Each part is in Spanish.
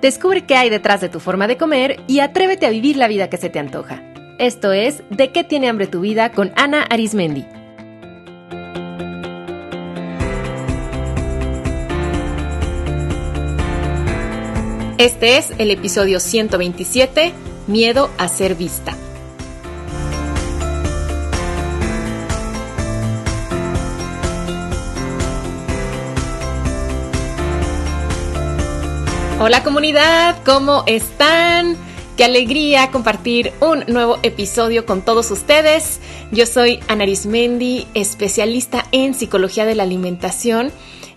Descubre qué hay detrás de tu forma de comer y atrévete a vivir la vida que se te antoja. Esto es De qué tiene hambre tu vida con Ana Arismendi. Este es el episodio 127, Miedo a ser vista. Hola comunidad, ¿cómo están? Qué alegría compartir un nuevo episodio con todos ustedes. Yo soy Ana Arismendi, especialista en psicología de la alimentación,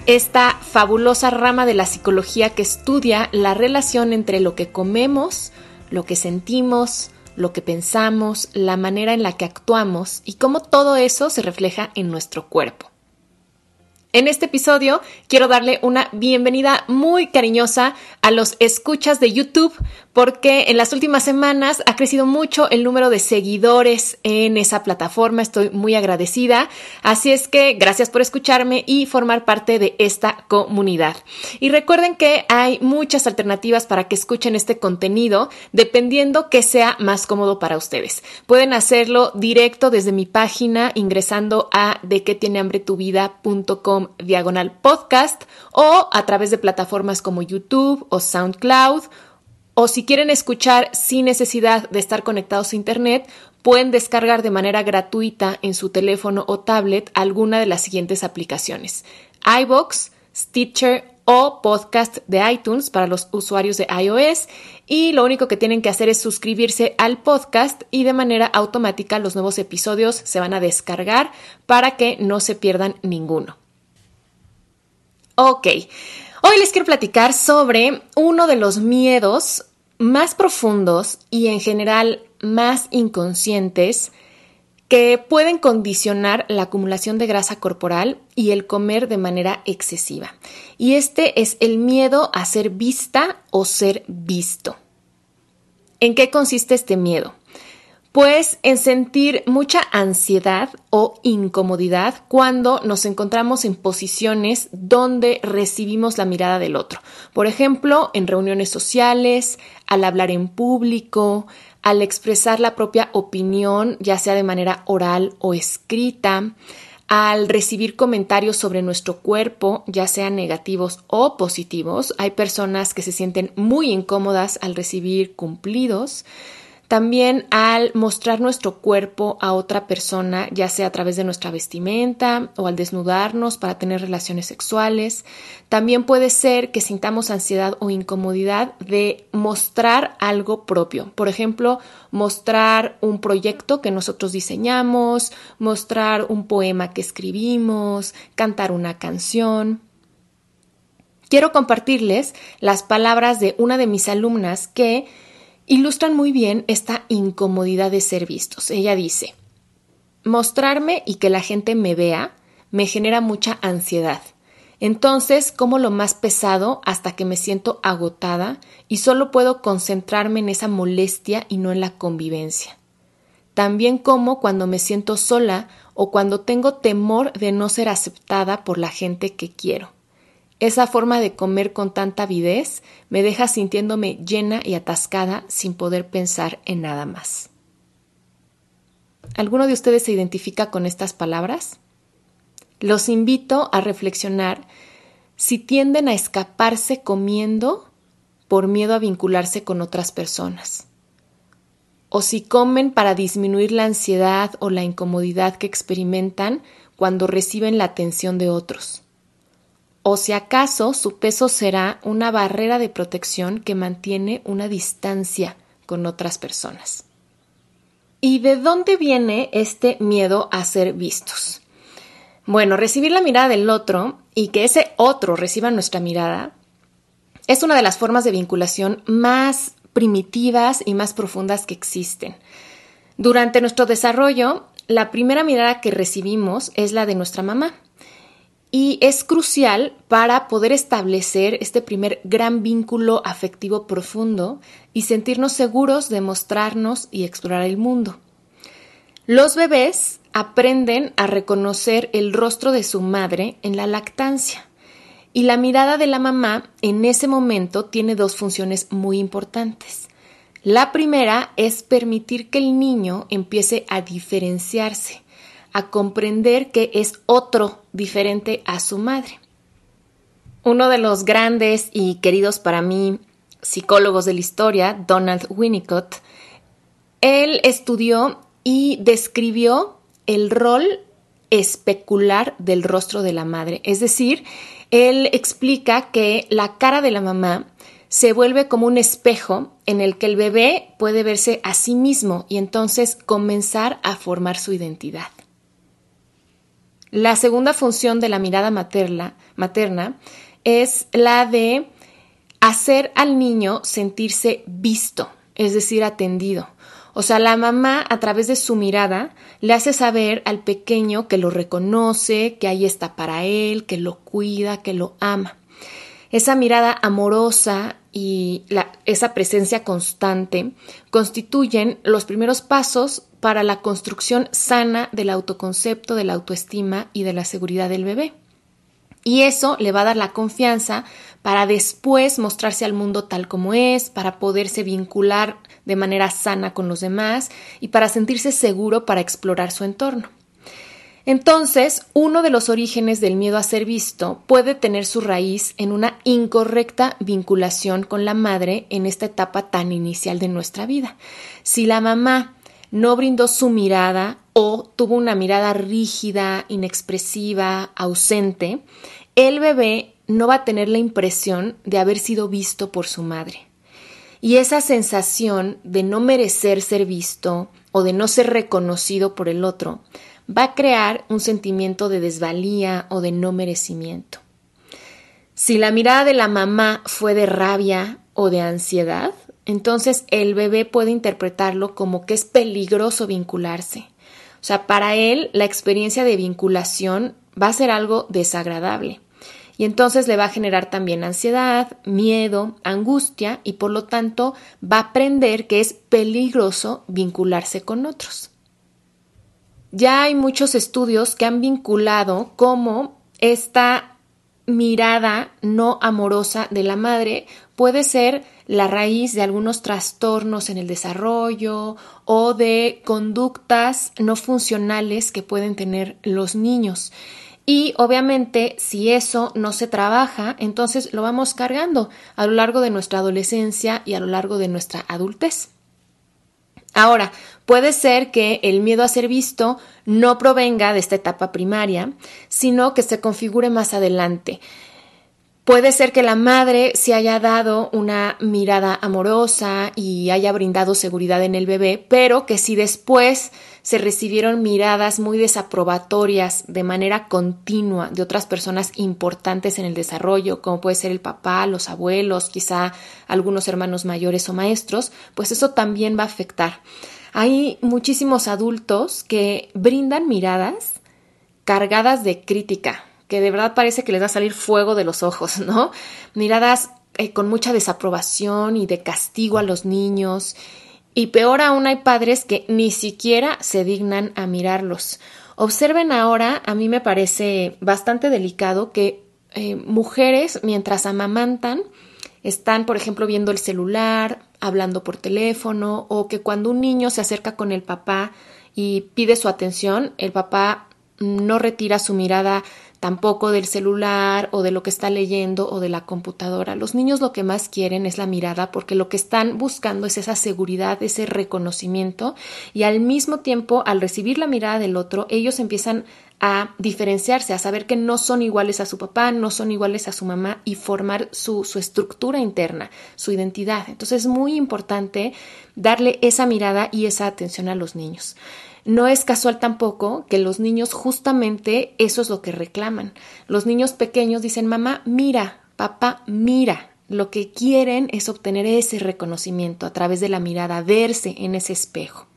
esta fabulosa rama de la psicología que estudia la relación entre lo que comemos, lo que sentimos, lo que pensamos, la manera en la que actuamos y cómo todo eso se refleja en nuestro cuerpo. En este episodio quiero darle una bienvenida muy cariñosa a los escuchas de YouTube porque en las últimas semanas ha crecido mucho el número de seguidores en esa plataforma. Estoy muy agradecida. Así es que gracias por escucharme y formar parte de esta comunidad. Y recuerden que hay muchas alternativas para que escuchen este contenido dependiendo que sea más cómodo para ustedes. Pueden hacerlo directo desde mi página ingresando a de qué tiene hambre tu vida.com diagonal podcast o a través de plataformas como YouTube o SoundCloud o si quieren escuchar sin necesidad de estar conectados a Internet, pueden descargar de manera gratuita en su teléfono o tablet alguna de las siguientes aplicaciones. iBox, Stitcher o podcast de iTunes para los usuarios de iOS y lo único que tienen que hacer es suscribirse al podcast y de manera automática los nuevos episodios se van a descargar para que no se pierdan ninguno. Ok, hoy les quiero platicar sobre uno de los miedos más profundos y en general más inconscientes que pueden condicionar la acumulación de grasa corporal y el comer de manera excesiva. Y este es el miedo a ser vista o ser visto. ¿En qué consiste este miedo? Pues en sentir mucha ansiedad o incomodidad cuando nos encontramos en posiciones donde recibimos la mirada del otro. Por ejemplo, en reuniones sociales, al hablar en público, al expresar la propia opinión, ya sea de manera oral o escrita, al recibir comentarios sobre nuestro cuerpo, ya sean negativos o positivos. Hay personas que se sienten muy incómodas al recibir cumplidos. También al mostrar nuestro cuerpo a otra persona, ya sea a través de nuestra vestimenta o al desnudarnos para tener relaciones sexuales. También puede ser que sintamos ansiedad o incomodidad de mostrar algo propio. Por ejemplo, mostrar un proyecto que nosotros diseñamos, mostrar un poema que escribimos, cantar una canción. Quiero compartirles las palabras de una de mis alumnas que ilustran muy bien esta incomodidad de ser vistos. Ella dice, mostrarme y que la gente me vea me genera mucha ansiedad. Entonces, como lo más pesado hasta que me siento agotada y solo puedo concentrarme en esa molestia y no en la convivencia. También como cuando me siento sola o cuando tengo temor de no ser aceptada por la gente que quiero. Esa forma de comer con tanta avidez me deja sintiéndome llena y atascada sin poder pensar en nada más. ¿Alguno de ustedes se identifica con estas palabras? Los invito a reflexionar si tienden a escaparse comiendo por miedo a vincularse con otras personas, o si comen para disminuir la ansiedad o la incomodidad que experimentan cuando reciben la atención de otros o si acaso su peso será una barrera de protección que mantiene una distancia con otras personas. ¿Y de dónde viene este miedo a ser vistos? Bueno, recibir la mirada del otro y que ese otro reciba nuestra mirada es una de las formas de vinculación más primitivas y más profundas que existen. Durante nuestro desarrollo, la primera mirada que recibimos es la de nuestra mamá y es crucial para poder establecer este primer gran vínculo afectivo profundo y sentirnos seguros de mostrarnos y explorar el mundo. Los bebés aprenden a reconocer el rostro de su madre en la lactancia Y la mirada de la mamá en ese momento tiene dos funciones muy importantes. La primera es permitir que el niño empiece a diferenciarse, a comprender que es otro diferente a su madre. Uno de los grandes y queridos para mí psicólogos de la historia, Donald Winnicott, él estudió y describió el rol especular del rostro de la madre. Es decir, él explica que la cara de la mamá se vuelve como un espejo en el que el bebé puede verse a sí mismo y entonces comenzar a formar su identidad. La segunda función de la mirada materna, es la de hacer al niño sentirse visto, es decir, atendido. O sea, la mamá a través de su mirada le hace saber al pequeño que lo reconoce, que ahí está para él, que lo cuida, que lo ama. Esa mirada amorosa y esa presencia constante constituyen los primeros pasos para la construcción sana del autoconcepto, de la autoestima y de la seguridad del bebé. Y eso le va a dar la confianza para después mostrarse al mundo tal como es, para poderse vincular de manera sana con los demás y para sentirse seguro para explorar su entorno. Entonces, uno de los orígenes del miedo a ser visto puede tener su raíz en una incorrecta vinculación con la madre en esta etapa tan inicial de nuestra vida. Si la mamá no brindó su mirada o tuvo una mirada rígida, inexpresiva, ausente, el bebé no va a tener la impresión de haber sido visto por su madre. Y esa sensación de no merecer ser visto o de no ser reconocido por el otro va a crear un sentimiento de desvalía o de no merecimiento. Si la mirada de la mamá fue de rabia o de ansiedad, entonces el bebé puede interpretarlo como que es peligroso vincularse. O sea, para él la experiencia de vinculación va a ser algo desagradable. Y entonces le va a generar también ansiedad, miedo, angustia y por lo tanto va a aprender que es peligroso vincularse con otros. Ya hay muchos estudios que han vinculado cómo esta mirada no amorosa de la madre puede ser la raíz de algunos trastornos en el desarrollo o de conductas no funcionales que pueden tener los niños. Y obviamente si eso no se trabaja, entonces lo vamos cargando a lo largo de nuestra adolescencia y a lo largo de nuestra adultez. Ahora, puede ser que el miedo a ser visto no provenga de esta etapa primaria, sino que se configure más adelante. Puede ser que la madre se haya dado una mirada amorosa y haya brindado seguridad en el bebé, pero que si después se recibieron miradas muy desaprobatorias de manera continua de otras personas importantes en el desarrollo, como puede ser el papá, los abuelos, quizá algunos hermanos mayores o maestros, pues eso también va a afectar. Hay muchísimos adultos que brindan miradas cargadas de crítica, que de verdad parece que les va a salir fuego de los ojos, ¿no? Miradas eh, con mucha desaprobación y de castigo a los niños. Y peor aún hay padres que ni siquiera se dignan a mirarlos. Observen ahora, a mí me parece bastante delicado que eh, mujeres mientras amamantan están, por ejemplo, viendo el celular, hablando por teléfono, o que cuando un niño se acerca con el papá y pide su atención, el papá no retira su mirada tampoco del celular o de lo que está leyendo o de la computadora. Los niños lo que más quieren es la mirada porque lo que están buscando es esa seguridad, ese reconocimiento y al mismo tiempo al recibir la mirada del otro ellos empiezan a diferenciarse, a saber que no son iguales a su papá, no son iguales a su mamá y formar su, su estructura interna, su identidad. Entonces es muy importante darle esa mirada y esa atención a los niños. No es casual tampoco que los niños justamente eso es lo que reclaman. Los niños pequeños dicen, mamá, mira, papá, mira. Lo que quieren es obtener ese reconocimiento a través de la mirada, verse en ese espejo.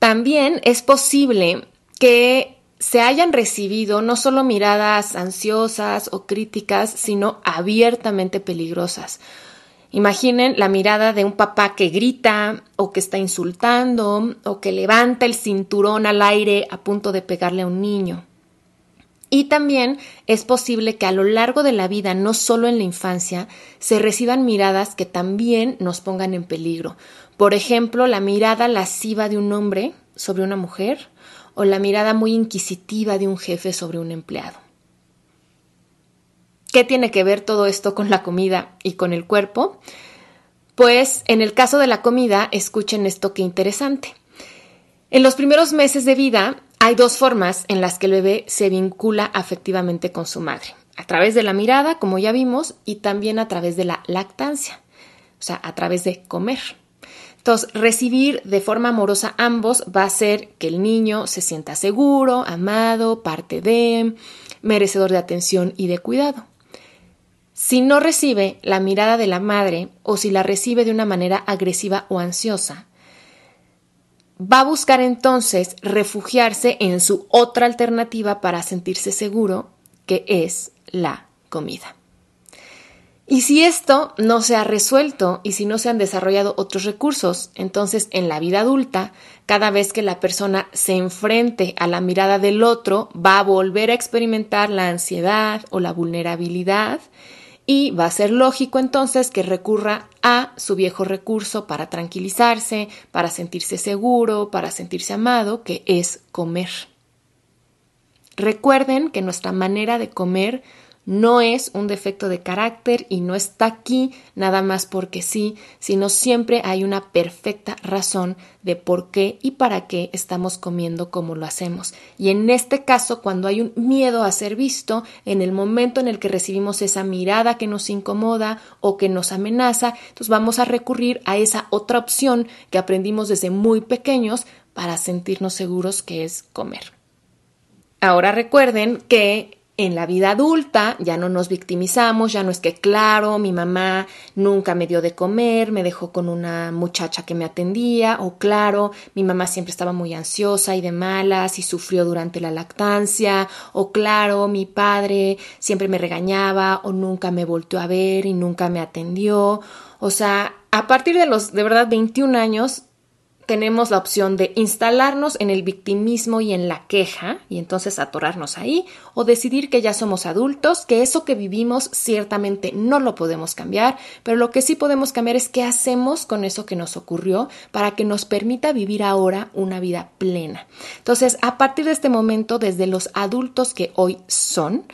También es posible que se hayan recibido no solo miradas ansiosas o críticas, sino abiertamente peligrosas. Imaginen la mirada de un papá que grita o que está insultando o que levanta el cinturón al aire a punto de pegarle a un niño. Y también es posible que a lo largo de la vida, no solo en la infancia, se reciban miradas que también nos pongan en peligro. Por ejemplo, la mirada lasciva de un hombre sobre una mujer o la mirada muy inquisitiva de un jefe sobre un empleado. ¿Qué tiene que ver todo esto con la comida y con el cuerpo? Pues en el caso de la comida, escuchen esto que interesante. En los primeros meses de vida hay dos formas en las que el bebé se vincula afectivamente con su madre. A través de la mirada, como ya vimos, y también a través de la lactancia, o sea, a través de comer. Entonces, recibir de forma amorosa ambos va a hacer que el niño se sienta seguro, amado, parte de, merecedor de atención y de cuidado. Si no recibe la mirada de la madre o si la recibe de una manera agresiva o ansiosa, va a buscar entonces refugiarse en su otra alternativa para sentirse seguro, que es la comida. Y si esto no se ha resuelto y si no se han desarrollado otros recursos, entonces en la vida adulta, cada vez que la persona se enfrente a la mirada del otro, va a volver a experimentar la ansiedad o la vulnerabilidad y va a ser lógico entonces que recurra a su viejo recurso para tranquilizarse, para sentirse seguro, para sentirse amado, que es comer. Recuerden que nuestra manera de comer no es un defecto de carácter y no está aquí nada más porque sí, sino siempre hay una perfecta razón de por qué y para qué estamos comiendo como lo hacemos. Y en este caso, cuando hay un miedo a ser visto, en el momento en el que recibimos esa mirada que nos incomoda o que nos amenaza, entonces vamos a recurrir a esa otra opción que aprendimos desde muy pequeños para sentirnos seguros que es comer. Ahora recuerden que en la vida adulta ya no nos victimizamos, ya no es que, claro, mi mamá nunca me dio de comer, me dejó con una muchacha que me atendía, o claro, mi mamá siempre estaba muy ansiosa y de malas y sufrió durante la lactancia, o claro, mi padre siempre me regañaba o nunca me volvió a ver y nunca me atendió. O sea, a partir de los de verdad 21 años tenemos la opción de instalarnos en el victimismo y en la queja y entonces atorarnos ahí o decidir que ya somos adultos, que eso que vivimos ciertamente no lo podemos cambiar, pero lo que sí podemos cambiar es qué hacemos con eso que nos ocurrió para que nos permita vivir ahora una vida plena. Entonces, a partir de este momento, desde los adultos que hoy son,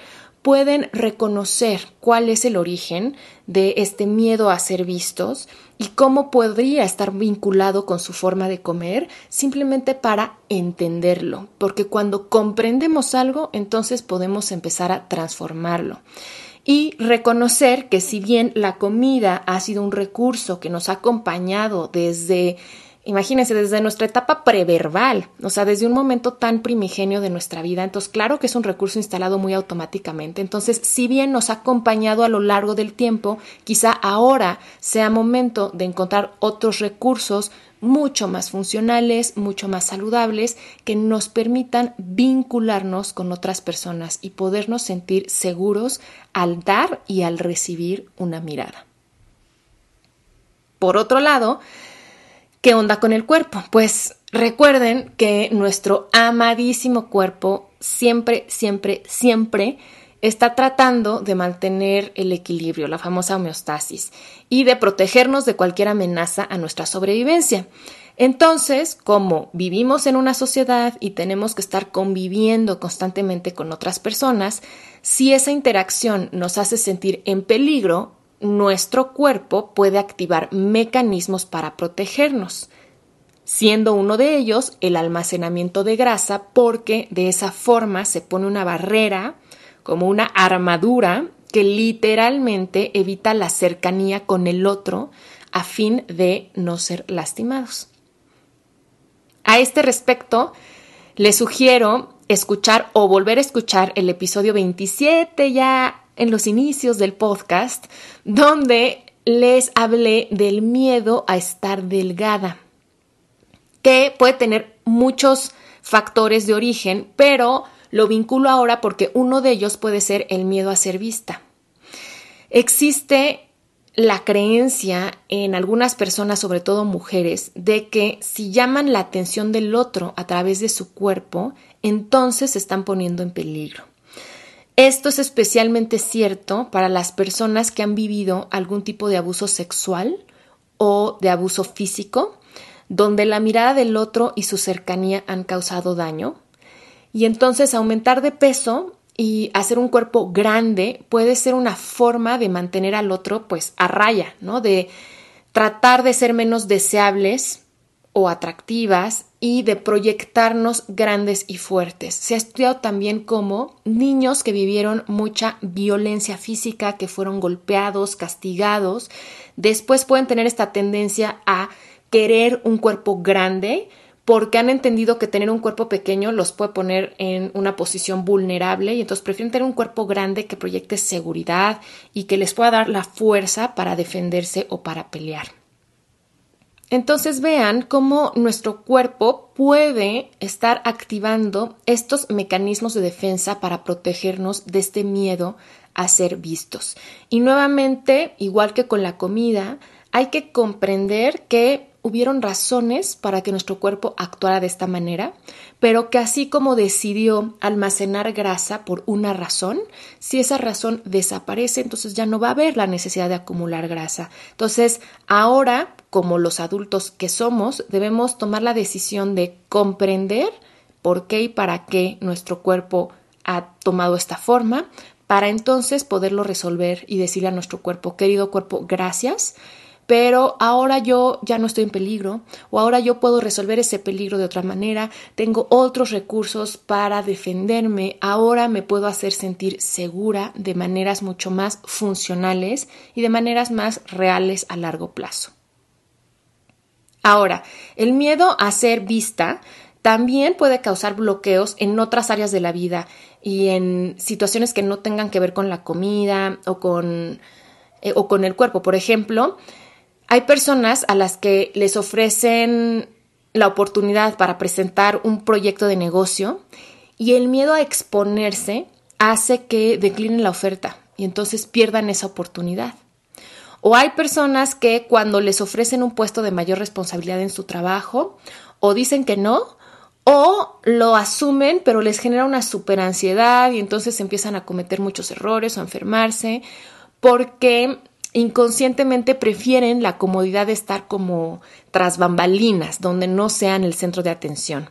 pueden reconocer cuál es el origen de este miedo a ser vistos y cómo podría estar vinculado con su forma de comer simplemente para entenderlo, porque cuando comprendemos algo, entonces podemos empezar a transformarlo. Y reconocer que si bien la comida ha sido un recurso que nos ha acompañado desde Imagínense, desde nuestra etapa preverbal, o sea, desde un momento tan primigenio de nuestra vida, entonces claro que es un recurso instalado muy automáticamente. Entonces, si bien nos ha acompañado a lo largo del tiempo, quizá ahora sea momento de encontrar otros recursos mucho más funcionales, mucho más saludables, que nos permitan vincularnos con otras personas y podernos sentir seguros al dar y al recibir una mirada. Por otro lado, ¿Qué onda con el cuerpo? Pues recuerden que nuestro amadísimo cuerpo siempre, siempre, siempre está tratando de mantener el equilibrio, la famosa homeostasis, y de protegernos de cualquier amenaza a nuestra sobrevivencia. Entonces, como vivimos en una sociedad y tenemos que estar conviviendo constantemente con otras personas, si esa interacción nos hace sentir en peligro, nuestro cuerpo puede activar mecanismos para protegernos, siendo uno de ellos el almacenamiento de grasa porque de esa forma se pone una barrera, como una armadura, que literalmente evita la cercanía con el otro a fin de no ser lastimados. A este respecto, les sugiero escuchar o volver a escuchar el episodio 27 ya en los inicios del podcast, donde les hablé del miedo a estar delgada, que puede tener muchos factores de origen, pero lo vinculo ahora porque uno de ellos puede ser el miedo a ser vista. Existe la creencia en algunas personas, sobre todo mujeres, de que si llaman la atención del otro a través de su cuerpo, entonces se están poniendo en peligro. Esto es especialmente cierto para las personas que han vivido algún tipo de abuso sexual o de abuso físico, donde la mirada del otro y su cercanía han causado daño. Y entonces aumentar de peso y hacer un cuerpo grande puede ser una forma de mantener al otro pues a raya, ¿no? De tratar de ser menos deseables o atractivas y de proyectarnos grandes y fuertes. Se ha estudiado también como niños que vivieron mucha violencia física, que fueron golpeados, castigados, después pueden tener esta tendencia a querer un cuerpo grande porque han entendido que tener un cuerpo pequeño los puede poner en una posición vulnerable y entonces prefieren tener un cuerpo grande que proyecte seguridad y que les pueda dar la fuerza para defenderse o para pelear. Entonces vean cómo nuestro cuerpo puede estar activando estos mecanismos de defensa para protegernos de este miedo a ser vistos. Y nuevamente, igual que con la comida, hay que comprender que hubieron razones para que nuestro cuerpo actuara de esta manera, pero que así como decidió almacenar grasa por una razón, si esa razón desaparece, entonces ya no va a haber la necesidad de acumular grasa. Entonces, ahora, como los adultos que somos, debemos tomar la decisión de comprender por qué y para qué nuestro cuerpo ha tomado esta forma, para entonces poderlo resolver y decirle a nuestro cuerpo, querido cuerpo, gracias pero ahora yo ya no estoy en peligro o ahora yo puedo resolver ese peligro de otra manera, tengo otros recursos para defenderme, ahora me puedo hacer sentir segura de maneras mucho más funcionales y de maneras más reales a largo plazo. Ahora, el miedo a ser vista también puede causar bloqueos en otras áreas de la vida y en situaciones que no tengan que ver con la comida o con, eh, o con el cuerpo. Por ejemplo, hay personas a las que les ofrecen la oportunidad para presentar un proyecto de negocio y el miedo a exponerse hace que declinen la oferta y entonces pierdan esa oportunidad. O hay personas que cuando les ofrecen un puesto de mayor responsabilidad en su trabajo, o dicen que no, o lo asumen, pero les genera una ansiedad y entonces empiezan a cometer muchos errores o a enfermarse, porque inconscientemente prefieren la comodidad de estar como tras bambalinas, donde no sean el centro de atención.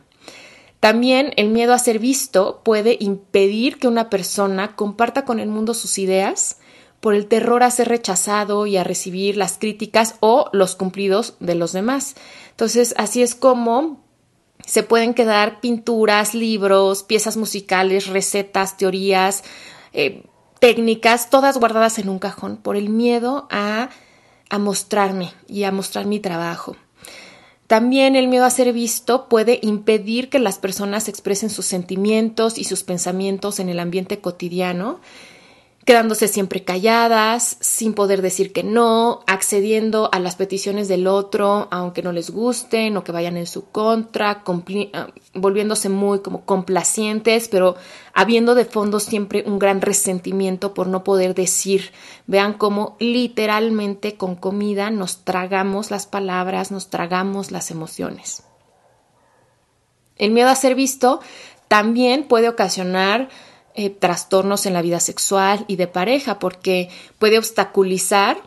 También el miedo a ser visto puede impedir que una persona comparta con el mundo sus ideas por el terror a ser rechazado y a recibir las críticas o los cumplidos de los demás. Entonces, así es como se pueden quedar pinturas, libros, piezas musicales, recetas, teorías, eh, técnicas, todas guardadas en un cajón por el miedo a, a mostrarme y a mostrar mi trabajo. También el miedo a ser visto puede impedir que las personas expresen sus sentimientos y sus pensamientos en el ambiente cotidiano quedándose siempre calladas, sin poder decir que no, accediendo a las peticiones del otro, aunque no les gusten o que vayan en su contra, ah, volviéndose muy como complacientes, pero habiendo de fondo siempre un gran resentimiento por no poder decir. Vean cómo literalmente con comida nos tragamos las palabras, nos tragamos las emociones. El miedo a ser visto también puede ocasionar eh, trastornos en la vida sexual y de pareja, porque puede obstaculizar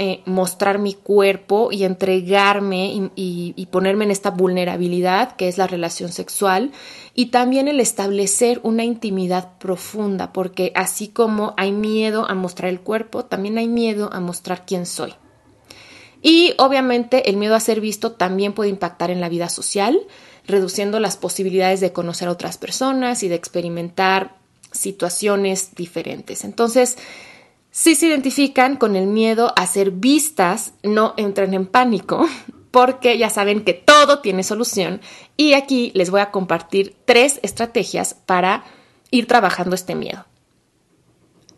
eh, mostrar mi cuerpo y entregarme y, ponerme en esta vulnerabilidad que es la relación sexual y también el establecer una intimidad profunda, porque así como hay miedo a mostrar el cuerpo, también hay miedo a mostrar quién soy. Y obviamente el miedo a ser visto también puede impactar en la vida social, reduciendo las posibilidades de conocer a otras personas y de experimentar situaciones diferentes. Entonces, si se identifican con el miedo a ser vistas, no entren en pánico, porque ya saben que todo tiene solución y aquí les voy a compartir tres estrategias para ir trabajando este miedo.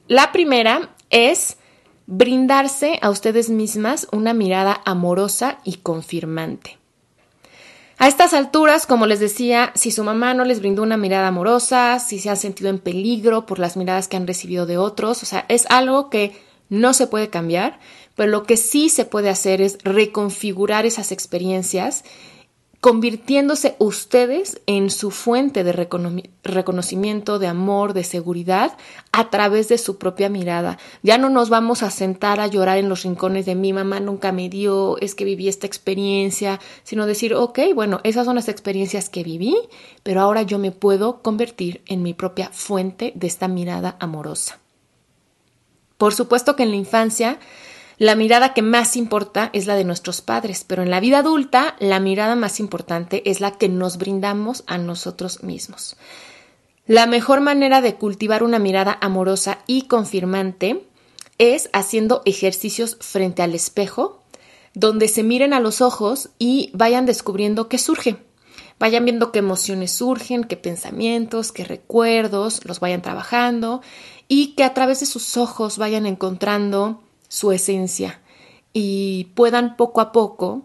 La primera es brindarse a ustedes mismas una mirada amorosa y confirmante. A estas alturas, como les decía, si su mamá no les brindó una mirada amorosa, si se han sentido en peligro por las miradas que han recibido de otros, o sea, es algo que no se puede cambiar, pero lo que sí se puede hacer es reconfigurar esas experiencias convirtiéndose ustedes en su fuente de reconocimiento, de amor, de seguridad a través de su propia mirada. Ya no nos vamos a sentar a llorar en los rincones de mi mamá nunca me dio, es que viví esta experiencia, sino decir, ok, bueno, esas son las experiencias que viví, pero ahora yo me puedo convertir en mi propia fuente de esta mirada amorosa. Por supuesto que en la infancia la mirada que más importa es la de nuestros padres, pero en la vida adulta la mirada más importante es la que nos brindamos a nosotros mismos. La mejor manera de cultivar una mirada amorosa y confirmante es haciendo ejercicios frente al espejo, donde se miren a los ojos y vayan descubriendo qué surge. Vayan viendo qué emociones surgen, qué pensamientos, qué recuerdos, los vayan trabajando y que a través de sus ojos vayan encontrando su esencia y puedan poco a poco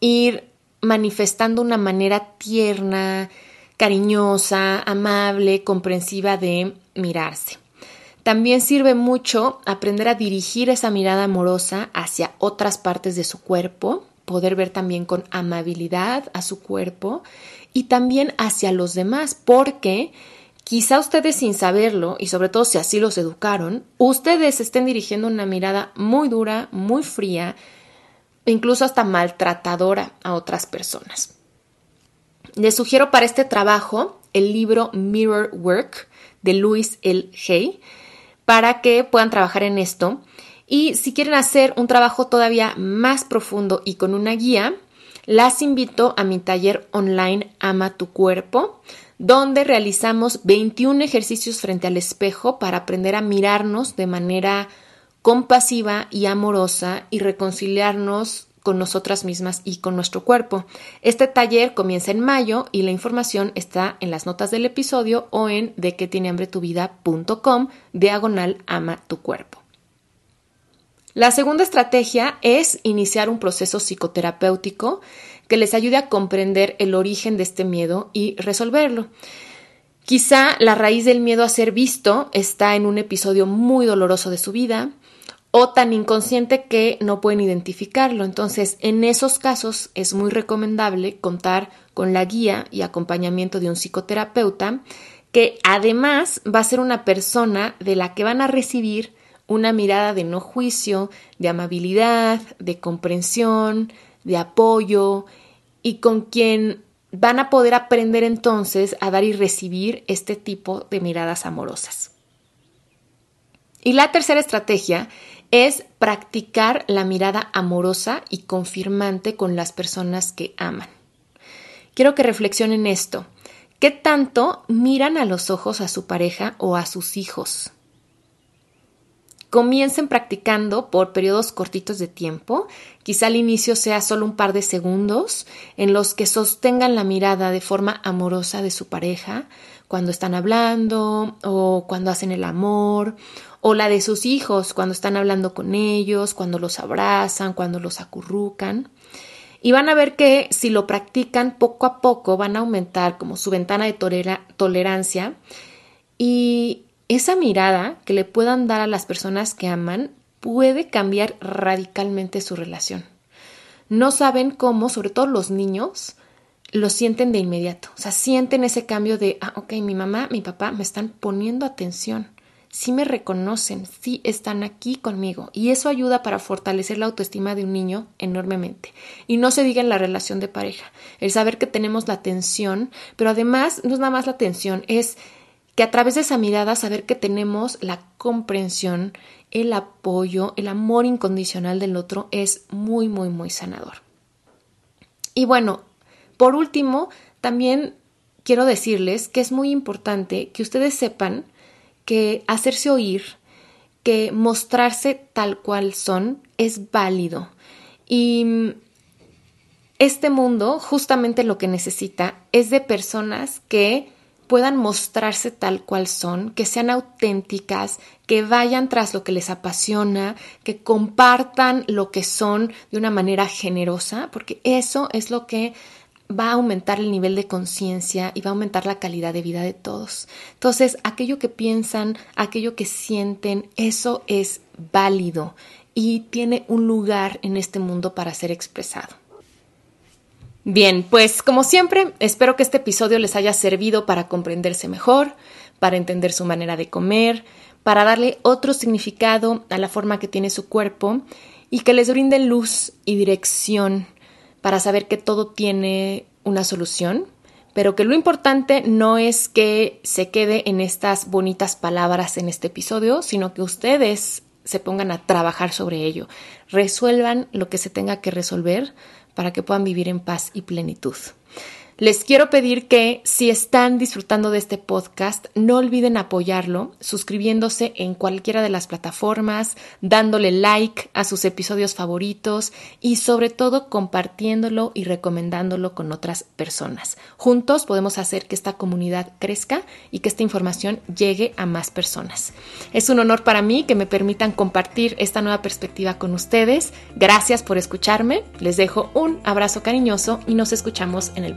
ir manifestando una manera tierna, cariñosa, amable, comprensiva de mirarse. También sirve mucho aprender a dirigir esa mirada amorosa hacia otras partes de su cuerpo, poder ver también con amabilidad a su cuerpo y también hacia los demás, porque Quizá ustedes sin saberlo, y sobre todo si así los educaron, ustedes estén dirigiendo una mirada muy dura, muy fría, e incluso hasta maltratadora a otras personas. Les sugiero para este trabajo el libro Mirror Work de Louis L. Hay para que puedan trabajar en esto. Y si quieren hacer un trabajo todavía más profundo y con una guía, las invito a mi taller online Ama tu cuerpo donde realizamos 21 ejercicios frente al espejo para aprender a mirarnos de manera compasiva y amorosa y reconciliarnos con nosotras mismas y con nuestro cuerpo. Este taller comienza en mayo y la información está en las notas del episodio o en de que tiene hambre tu vida.com diagonal ama tu cuerpo. La segunda estrategia es iniciar un proceso psicoterapéutico que les ayude a comprender el origen de este miedo y resolverlo. Quizá la raíz del miedo a ser visto está en un episodio muy doloroso de su vida o tan inconsciente que no pueden identificarlo. Entonces, en esos casos es muy recomendable contar con la guía y acompañamiento de un psicoterapeuta que además va a ser una persona de la que van a recibir una mirada de no juicio, de amabilidad, de comprensión, de apoyo y con quien van a poder aprender entonces a dar y recibir este tipo de miradas amorosas. Y la tercera estrategia es practicar la mirada amorosa y confirmante con las personas que aman. Quiero que reflexionen esto. ¿Qué tanto miran a los ojos a su pareja o a sus hijos? Comiencen practicando por periodos cortitos de tiempo, quizá al inicio sea solo un par de segundos en los que sostengan la mirada de forma amorosa de su pareja cuando están hablando o cuando hacen el amor o la de sus hijos cuando están hablando con ellos, cuando los abrazan, cuando los acurrucan. Y van a ver que si lo practican poco a poco van a aumentar como su ventana de tolerancia y esa mirada que le puedan dar a las personas que aman puede cambiar radicalmente su relación. No saben cómo, sobre todo los niños, lo sienten de inmediato. O sea, sienten ese cambio de, ah, ok, mi mamá, mi papá me están poniendo atención. Sí me reconocen, sí están aquí conmigo. Y eso ayuda para fortalecer la autoestima de un niño enormemente. Y no se diga en la relación de pareja. El saber que tenemos la atención, pero además no es nada más la atención, es que a través de esa mirada saber que tenemos la comprensión, el apoyo, el amor incondicional del otro es muy, muy, muy sanador. Y bueno, por último, también quiero decirles que es muy importante que ustedes sepan que hacerse oír, que mostrarse tal cual son es válido. Y este mundo justamente lo que necesita es de personas que puedan mostrarse tal cual son, que sean auténticas, que vayan tras lo que les apasiona, que compartan lo que son de una manera generosa, porque eso es lo que va a aumentar el nivel de conciencia y va a aumentar la calidad de vida de todos. Entonces, aquello que piensan, aquello que sienten, eso es válido y tiene un lugar en este mundo para ser expresado. Bien, pues como siempre, espero que este episodio les haya servido para comprenderse mejor, para entender su manera de comer, para darle otro significado a la forma que tiene su cuerpo y que les brinde luz y dirección para saber que todo tiene una solución, pero que lo importante no es que se quede en estas bonitas palabras en este episodio, sino que ustedes se pongan a trabajar sobre ello, resuelvan lo que se tenga que resolver para que puedan vivir en paz y plenitud. Les quiero pedir que si están disfrutando de este podcast, no olviden apoyarlo suscribiéndose en cualquiera de las plataformas, dándole like a sus episodios favoritos y sobre todo compartiéndolo y recomendándolo con otras personas. Juntos podemos hacer que esta comunidad crezca y que esta información llegue a más personas. Es un honor para mí que me permitan compartir esta nueva perspectiva con ustedes. Gracias por escucharme. Les dejo un abrazo cariñoso y nos escuchamos en el